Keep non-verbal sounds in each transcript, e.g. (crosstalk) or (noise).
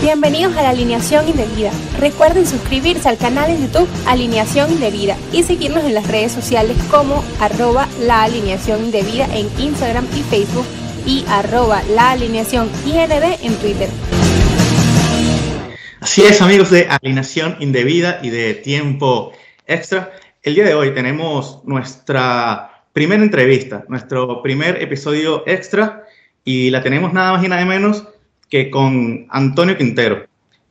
Bienvenidos a la Alineación Indebida. Recuerden suscribirse al canal de YouTube Alineación Indebida y seguirnos en las redes sociales como arroba la alineación indebida en Instagram y Facebook y arroba la alineación IND en Twitter. Así es amigos de Alineación Indebida y de Tiempo Extra. El día de hoy tenemos nuestra primera entrevista, nuestro primer episodio extra y la tenemos nada más y nada menos que con Antonio Quintero,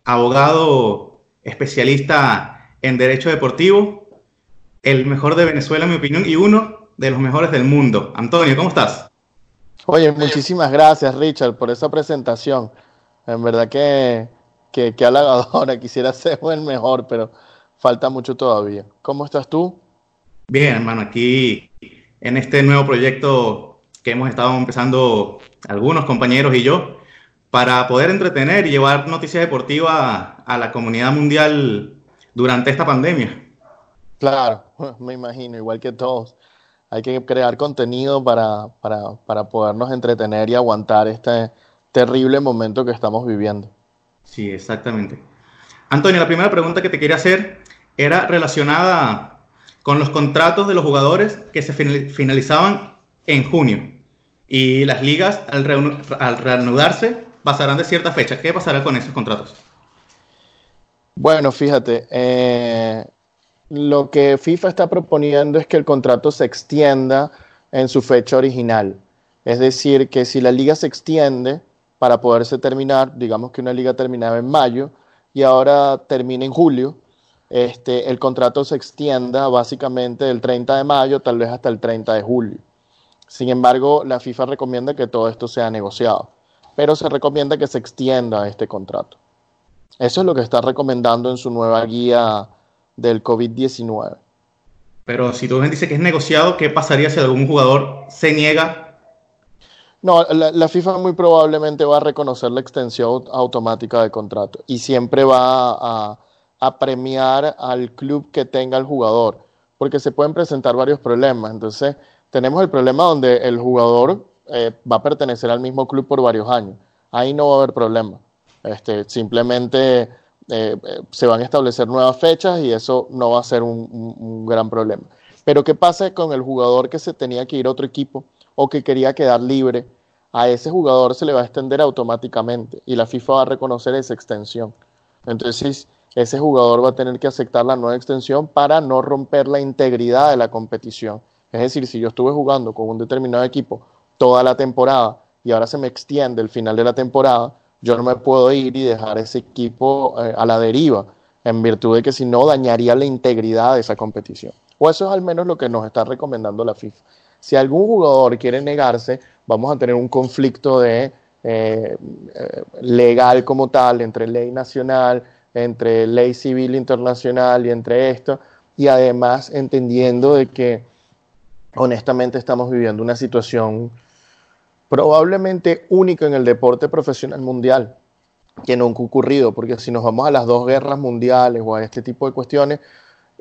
abogado especialista en Derecho Deportivo, el mejor de Venezuela, en mi opinión, y uno de los mejores del mundo. Antonio, ¿cómo estás? Oye, muchísimas gracias, Richard, por esa presentación. En verdad que, que, que halagadora, (laughs) quisiera ser el mejor, pero falta mucho todavía. ¿Cómo estás tú? Bien, hermano, aquí en este nuevo proyecto que hemos estado empezando algunos compañeros y yo, para poder entretener y llevar noticias deportivas a la comunidad mundial durante esta pandemia. Claro, (laughs) me imagino, igual que todos. Hay que crear contenido para, para, para podernos entretener y aguantar este terrible momento que estamos viviendo. Sí, exactamente. Antonio, la primera pregunta que te quería hacer era relacionada con los contratos de los jugadores que se finalizaban en junio. Y las ligas, al, reanudarse, pasarán de cierta fecha. ¿Qué pasará con esos contratos? Bueno, fíjate, eh, lo que FIFA está proponiendo es que el contrato se extienda en su fecha original. Es decir, que si la liga se extiende para poderse terminar, digamos que una liga terminaba en mayo y ahora termina en julio, este, el contrato se extienda básicamente del 30 de mayo tal vez hasta el 30 de julio. Sin embargo, la FIFA recomienda que todo esto sea negociado pero se recomienda que se extienda este contrato. Eso es lo que está recomendando en su nueva guía del COVID-19. Pero si tú me dices que es negociado, ¿qué pasaría si algún jugador se niega? No, la, FIFA muy probablemente va a reconocer la extensión automática del contrato y siempre va a, a premiar al club que tenga el jugador, porque se pueden presentar varios problemas. Entonces, tenemos el problema donde el jugador eh, va a pertenecer al mismo club por varios años. Ahí no va a haber problema. Este, simplemente eh, se van a establecer nuevas fechas y eso no va a ser un, gran problema. Pero ¿qué pasa con el jugador que se tenía que ir a otro equipo o que quería quedar libre? A ese jugador se le va a extender automáticamente y la FIFA va a reconocer esa extensión. Entonces, ese jugador va a tener que aceptar la nueva extensión para no romper la integridad de la competición. Es decir, si yo estuve jugando con un determinado equipo toda la temporada y ahora se me extiende el final de la temporada, yo no me puedo ir y dejar ese equipo eh, a la deriva, en virtud de que si no dañaría la integridad de esa competición. O eso es al menos lo que nos está recomendando la FIFA. Si algún jugador quiere negarse, vamos a tener un conflicto de eh, eh, legal como tal entre ley nacional, entre ley civil internacional y entre esto, y además entendiendo de que honestamente estamos viviendo una situación probablemente único en el deporte profesional mundial, que nunca ha ocurrido, porque si nos vamos a las dos guerras mundiales o a este tipo de cuestiones,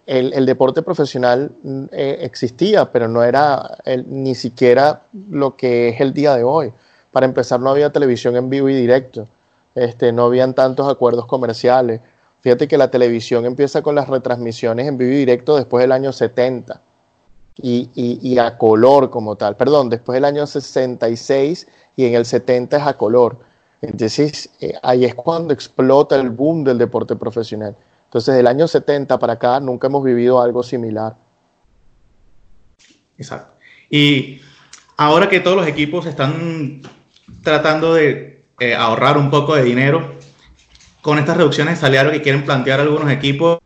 el, deporte profesional mm, eh, existía, pero no era ni siquiera lo que es el día de hoy. Para empezar, no había televisión en vivo y directo, este, no habían tantos acuerdos comerciales. Fíjate que la televisión empieza con las retransmisiones en vivo y directo después del año 70 y, a color como tal. Perdón, después del año 66 y en el 70 es a color. Entonces, eh, ahí es cuando explota el boom del deporte profesional. Entonces, del año 70 para acá nunca hemos vivido algo similar. Exacto. Y ahora que todos los equipos están tratando de eh, ahorrar un poco de dinero, con estas reducciones de salario que quieren plantear algunos equipos,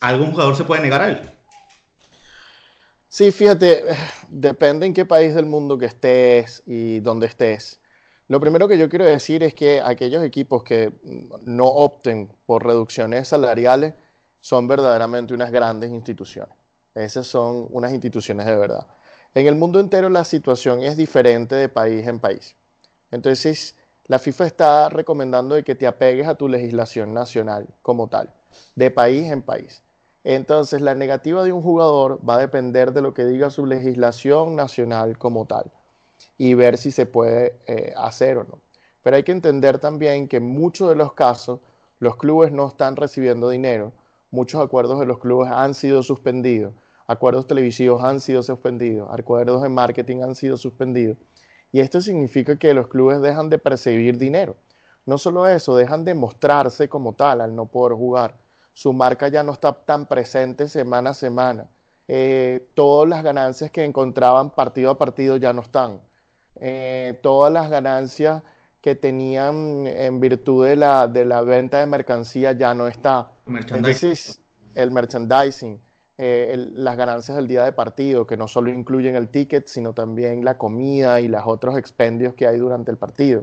¿algún jugador se puede negar a él? Sí, fíjate, depende en qué país del mundo que estés y dónde estés. Lo primero que yo quiero decir es que aquellos equipos que no opten por reducciones salariales son verdaderamente unas grandes instituciones. Esas son unas instituciones de verdad. En el mundo entero la situación es diferente de país en país. Entonces, la FIFA está recomendando de que te apegues a tu legislación nacional como tal, de país en país. Entonces, la negativa de un jugador va a depender de lo que diga su legislación nacional como tal y ver si se puede eh, hacer o no. Pero hay que entender también que en muchos de los casos los clubes no están recibiendo dinero, muchos acuerdos de los clubes han sido suspendidos, acuerdos televisivos han sido suspendidos, acuerdos de marketing han sido suspendidos. Y esto significa que los clubes dejan de percibir dinero. No solo eso, dejan de mostrarse como tal al no poder jugar. Su marca ya no está tan presente semana a semana. Eh, todas las ganancias que encontraban partido a partido ya no están. Eh, todas las ganancias que tenían en virtud de la, de la venta de mercancía ya no está. Entonces, el merchandising, eh, las ganancias del día de partido, que no solo incluyen el ticket, sino también la comida y los otros expendios que hay durante el partido.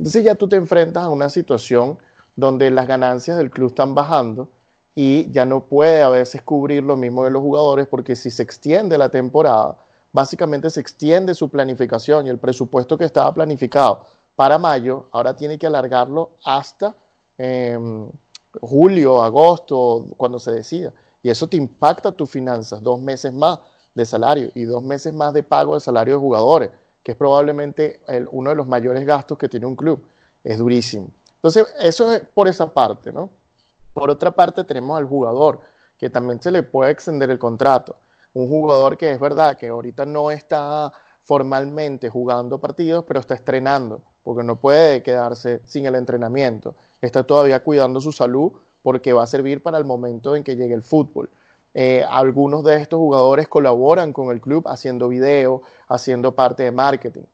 Entonces ya tú te enfrentas a una situación donde las ganancias del club están bajando y ya no puede a veces cubrir lo mismo de los jugadores porque si se extiende la temporada, básicamente se extiende su planificación y el presupuesto que estaba planificado para mayo, ahora tiene que alargarlo hasta em, julio, agosto, cuando se decida. Y eso te impacta tus finanzas, dos meses más de salario y dos meses más de pago de salario de jugadores, que es probablemente uno de los mayores gastos que tiene un club. Es durísimo. Entonces, eso es por esa parte, ¿no? Por otra parte, tenemos al jugador, que también se le puede extender el contrato. Un jugador que es verdad que ahorita no está formalmente jugando partidos, pero está estrenando porque no puede quedarse sin el entrenamiento. Está todavía cuidando su salud porque va a servir para el momento en que llegue el fútbol. Eh, algunos de estos jugadores colaboran con el club haciendo video, haciendo parte de marketing.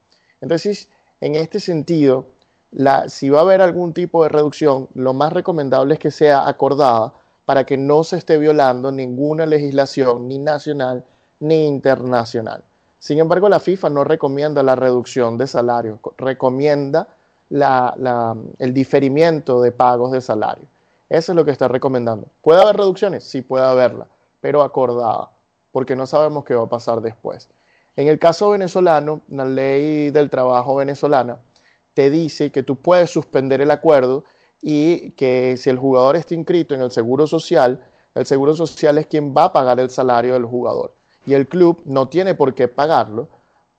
Entonces, en este sentido, si va a haber algún tipo de reducción, lo más recomendable es que sea acordada para que no se esté violando ninguna legislación, ni nacional ni internacional. Sin embargo, la FIFA no recomienda la reducción de salarios, recomienda el diferimiento de pagos de salario. Eso es lo que está recomendando. ¿Puede haber reducciones? Sí, puede haberla, pero acordada, porque no sabemos qué va a pasar después. En el caso venezolano, la ley del trabajo venezolana te dice que tú puedes suspender el acuerdo y que si el jugador está inscrito en el Seguro Social, el Seguro Social es quien va a pagar el salario del jugador y el club no tiene por qué pagarlo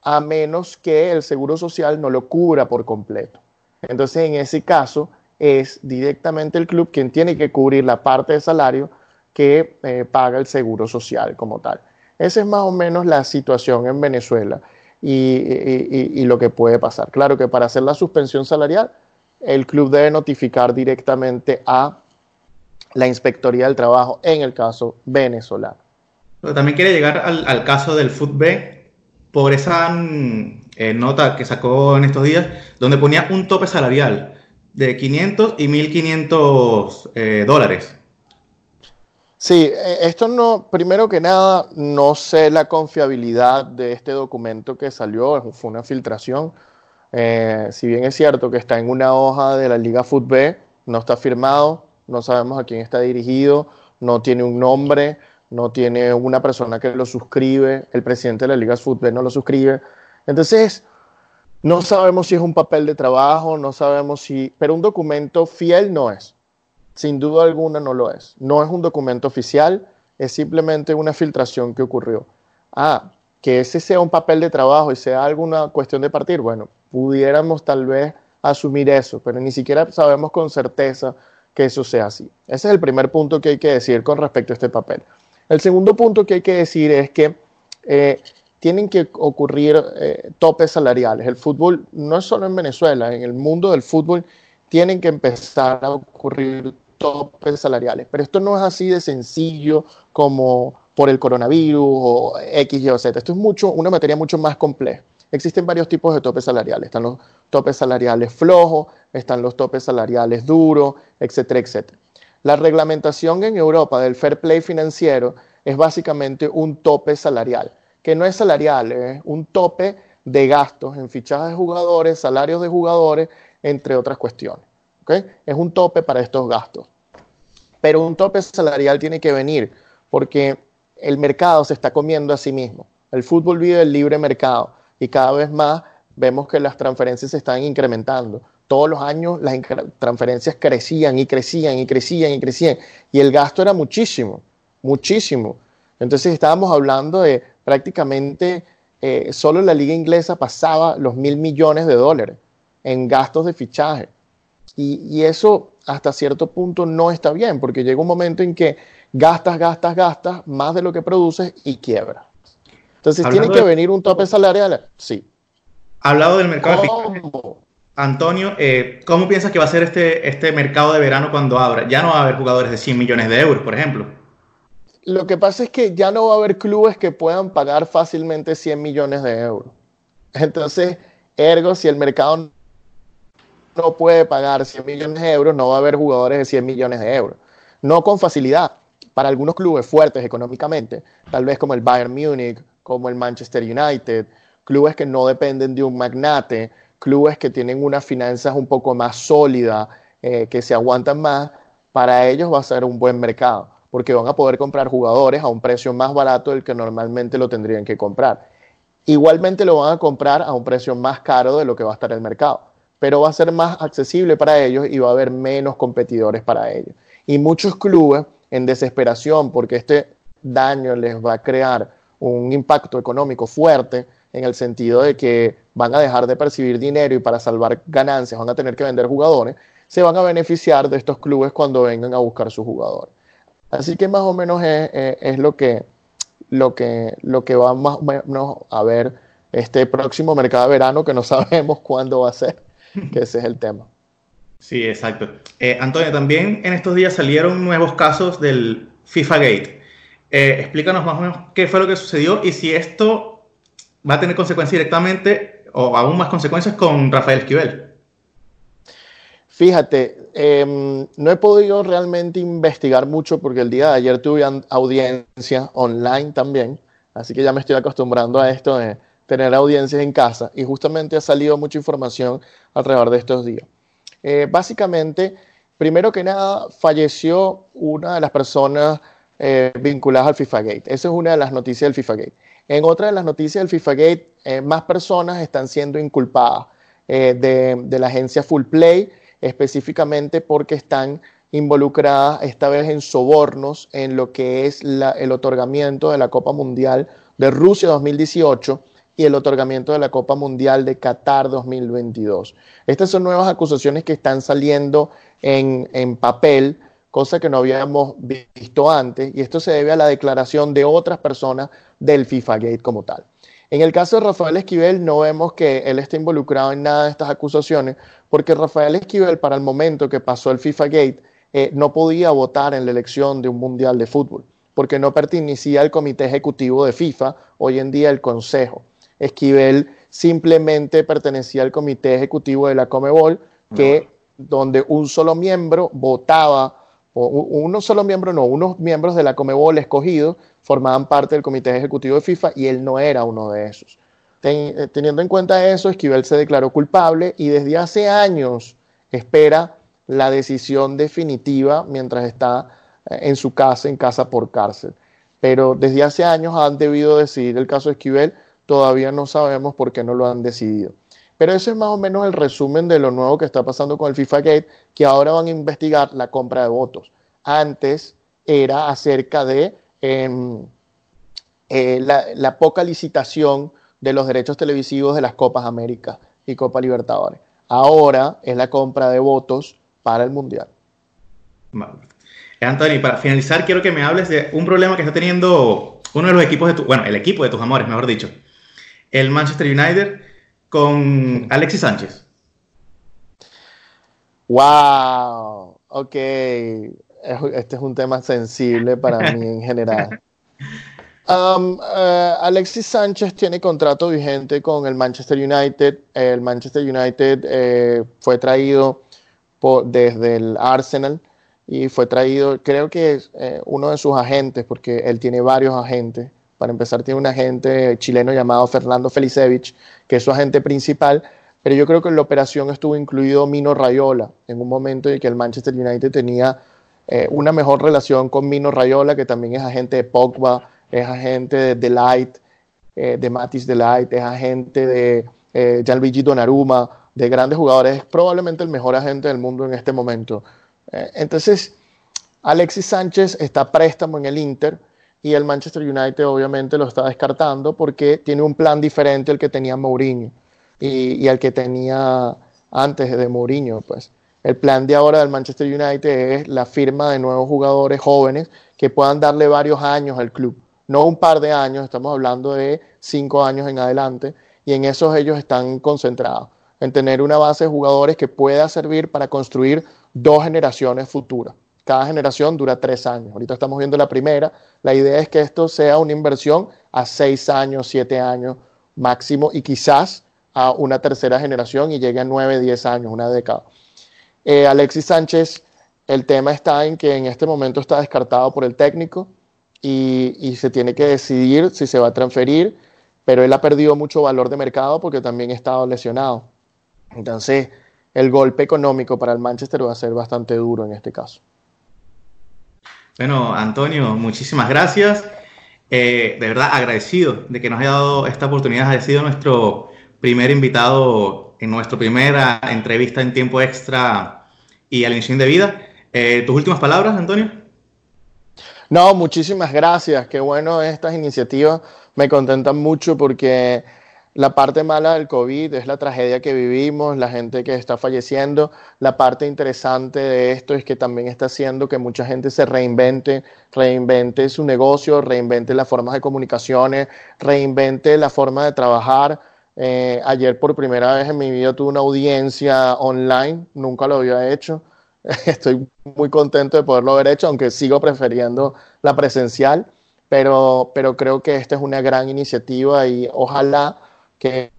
a menos que el Seguro Social no lo cubra por completo. Entonces, en ese caso, es directamente el club quien tiene que cubrir la parte de salario que eh, paga el Seguro Social como tal. Esa es más o menos la situación en Venezuela y, lo que puede pasar. Claro que para hacer la suspensión salarial, el club debe notificar directamente a la Inspectoría del Trabajo en el caso venezolano. También quiere llegar al, caso del FUTB por esa mm, eh, nota que sacó en estos días, donde ponía un tope salarial de 500 y 1500 eh, dólares. Sí, eh, esto no, primero que nada, no sé la confiabilidad de este documento que salió, fue una filtración. si bien es cierto que está en una hoja de la Liga FUTB, no está firmado, no sabemos a quién está dirigido, no tiene un nombre, no tiene una persona que lo suscribe, el presidente de la Liga de Fútbol no lo suscribe. Entonces, no sabemos si es un papel de trabajo, no sabemos si, pero un documento fiel no es. Sin duda alguna no lo es. No es un documento oficial, es simplemente una filtración que ocurrió. Ah, que ese sea un papel de trabajo y sea alguna cuestión de partir, bueno, pudiéramos tal vez asumir eso, pero ni siquiera sabemos con certeza que eso sea así. Ese es el primer punto que hay que decir con respecto a este papel. El segundo punto que hay que decir es que eh, tienen que ocurrir eh, topes salariales. El fútbol, no es solo en Venezuela, en el mundo del fútbol tienen que empezar a ocurrir topes salariales. Pero esto no es así de sencillo como por el coronavirus o X, Y o Z. Esto es mucho, una materia mucho más compleja. Existen varios tipos de topes salariales. Están los topes salariales flojos, están los topes salariales duros, etcétera, etcétera. La reglamentación en Europa del fair play financiero es básicamente un tope salarial, que no es salarial, es un tope de gastos en fichajes de jugadores, salarios de jugadores, entre otras cuestiones. Es un tope para estos gastos. Pero un tope salarial tiene que venir porque el mercado se está comiendo a sí mismo. El fútbol vive el libre mercado y cada vez más vemos que las transferencias se están incrementando todos los años las transferencias crecían y crecían y crecían y crecían. Y el gasto era muchísimo, muchísimo. Entonces estábamos hablando de prácticamente eh, solo la liga inglesa pasaba los mil millones de dólares. en gastos de fichaje. Y, eso hasta cierto punto no está bien, porque llega un momento en que gastas, gastas, gastas más de lo que produces y quiebra. Entonces tiene que venir un tope salarial. Sí. Hablado del mercado Antonio, eh, ¿cómo piensas que va a ser este, este mercado de verano cuando abra? Ya no va a haber jugadores de 100 millones de euros, por ejemplo. Lo que pasa es que ya no va a haber clubes que puedan pagar fácilmente 100 millones de euros. Entonces, ergo, si el mercado no puede pagar 100 millones de euros, no va a haber jugadores de 100 millones de euros. No con facilidad. Para algunos clubes fuertes económicamente, tal vez como el Bayern Múnich, como el Manchester United, clubes que no dependen de un magnate, clubes que tienen unas finanzas un poco más sólidas, eh, que se aguantan más, para ellos va a ser un buen mercado, porque van a poder comprar jugadores a un precio más barato del que normalmente lo tendrían que comprar. Igualmente lo van a comprar a un precio más caro de lo que va a estar el mercado, pero va a ser más accesible para ellos y va a haber menos competidores para ellos. Y muchos clubes en desesperación porque este daño les va a crear un impacto económico fuerte en el sentido de que van a dejar de percibir dinero y para salvar ganancias van a tener que vender jugadores, se van a beneficiar de estos clubes cuando vengan a buscar sus jugadores. Así que más o menos es, lo, que, lo, que, lo que va más o menos a ver este próximo mercado de verano que no (laughs) sabemos cuándo va a ser, que ese es el tema. Sí, exacto. Eh, Antonio, también en estos días salieron nuevos casos del FIFA Gate. Eh, explícanos más o menos qué fue lo que sucedió y si esto va a tener consecuencias directamente o aún más consecuencias con Rafael Esquivel. Fíjate, em, no he podido realmente investigar mucho porque el día de ayer tuve audiencia online también, así que ya me estoy acostumbrando a esto de tener audiencias en casa y justamente ha salido mucha información alrededor de estos días. Eh, básicamente, primero que nada, falleció una de las personas eh, vinculadas al FIFA Gate. Esa es una de las noticias del FIFA Gate. En otra de las noticias del FIFA Gate, eh, más personas están siendo inculpadas de, la agencia Full Play, específicamente porque están involucradas esta vez en sobornos en lo que es el otorgamiento de la Copa Mundial de Rusia 2018 y el otorgamiento de la Copa Mundial de Qatar 2022. Estas son nuevas acusaciones que están saliendo en, en papel, cosa que no habíamos visto antes, y esto se debe a la declaración de otras personas del FIFA Gate como tal. En el caso de Rafael Esquivel no vemos que él esté involucrado en nada de estas acusaciones, porque Rafael Esquivel para el momento que pasó el FIFA Gate eh, no podía votar en la elección de un mundial de fútbol, porque no pertenecía al comité ejecutivo de FIFA, hoy en día el Consejo. Esquivel simplemente pertenecía al comité ejecutivo de la Comebol, que donde un solo miembro votaba, o uno solo miembro no, unos miembros de la Comebol escogidos formaban parte del comité ejecutivo de FIFA y él no era uno de esos. Eh, teniendo en cuenta eso, Esquivel se declaró culpable y desde hace años espera la decisión definitiva mientras está eh, en su casa, en casa por cárcel. Pero desde hace años han debido decidir el caso de Esquivel todavía no sabemos por qué no lo han decidido. Pero ese es más o menos el resumen de lo nuevo que está pasando con el FIFA Gate, que ahora van a investigar la compra de votos. Antes era acerca de em, eh, la, poca licitación de los derechos televisivos de las Copas América y Copa Libertadores. Ahora es la compra de votos para el Mundial. Vale. Anthony, para finalizar, quiero que me hables de un problema que está teniendo uno de los equipos de tu, bueno, el equipo de tus amores, mejor dicho, el Manchester United con Alexis Sánchez. Wow, ok. Este es un tema sensible para mí en general. (laughs) Um, eh, Alexis Sánchez tiene contrato vigente con el Manchester United. El Manchester United eh, fue traído desde el Arsenal y fue traído, creo que es eh, uno de sus agentes, porque él tiene varios agentes, para empezar, tiene un agente chileno llamado Fernando Felicevich, que es su agente principal, pero yo creo que en la operación estuvo incluido Mino Rayola, en un momento en que el Manchester United tenía eh, una mejor relación con Mino Rayola, que también es agente de Pogba, es agente de Delight, eh, de Matis Delight, es agente de eh, Gianluigi Donnarumma, de grandes jugadores, es probablemente el mejor agente del mundo en este momento. Eh, entonces, Alexis Sánchez está préstamo en el Inter, y el Manchester United obviamente lo está descartando porque tiene un plan diferente al que tenía Mourinho y, al que tenía antes de Mourinho, pues. El plan de ahora del Manchester United es la firma de nuevos jugadores jóvenes que puedan darle varios años al club. No un par de años, estamos hablando de cinco años en adelante, y en esos ellos están concentrados, en tener una base de jugadores que pueda servir para construir dos generaciones futuras. Cada generación dura tres años. Ahorita estamos viendo la primera. La idea es que esto sea una inversión a seis años, siete años máximo y quizás a una tercera generación y llegue a nueve, diez años, una década. Eh, Alexis Sánchez, el tema está en que en este momento está descartado por el técnico y, y, se tiene que decidir si se va a transferir, pero él ha perdido mucho valor de mercado porque también ha estado lesionado. Entonces, el golpe económico para el Manchester va a ser bastante duro en este caso. Bueno, Antonio, muchísimas gracias. Eh, de verdad agradecido de que nos haya dado esta oportunidad. Ha sido nuestro primer invitado en nuestra primera entrevista en tiempo extra y alineación de vida. Eh, ¿Tus últimas palabras, Antonio? No, muchísimas gracias. Qué bueno estas iniciativas. Me contentan mucho porque la parte mala del COVID es la tragedia que vivimos, la gente que está falleciendo. La parte interesante de esto es que también está haciendo que mucha gente se reinvente, reinvente su negocio, reinvente las formas de comunicaciones, reinvente la forma de trabajar. Eh, ayer por primera vez en mi vida tuve una audiencia online, nunca lo había hecho. (laughs) Estoy muy contento de poderlo haber hecho, aunque sigo prefiriendo la presencial, pero, pero creo que esta es una gran iniciativa y ojalá que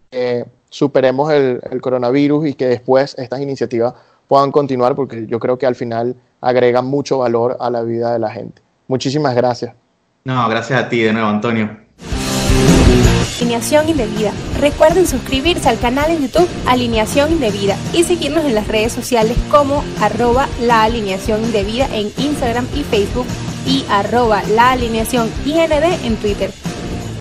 superemos el, coronavirus y que después estas iniciativas puedan continuar porque yo creo que al final agregan mucho valor a la vida de la gente. Muchísimas gracias. No, gracias a ti de nuevo, Antonio. Alineación Indebida. Recuerden suscribirse al canal en YouTube Alineación Indebida y seguirnos en las redes sociales como arroba la alineación indebida en Instagram y Facebook y arroba la alineación IND en Twitter.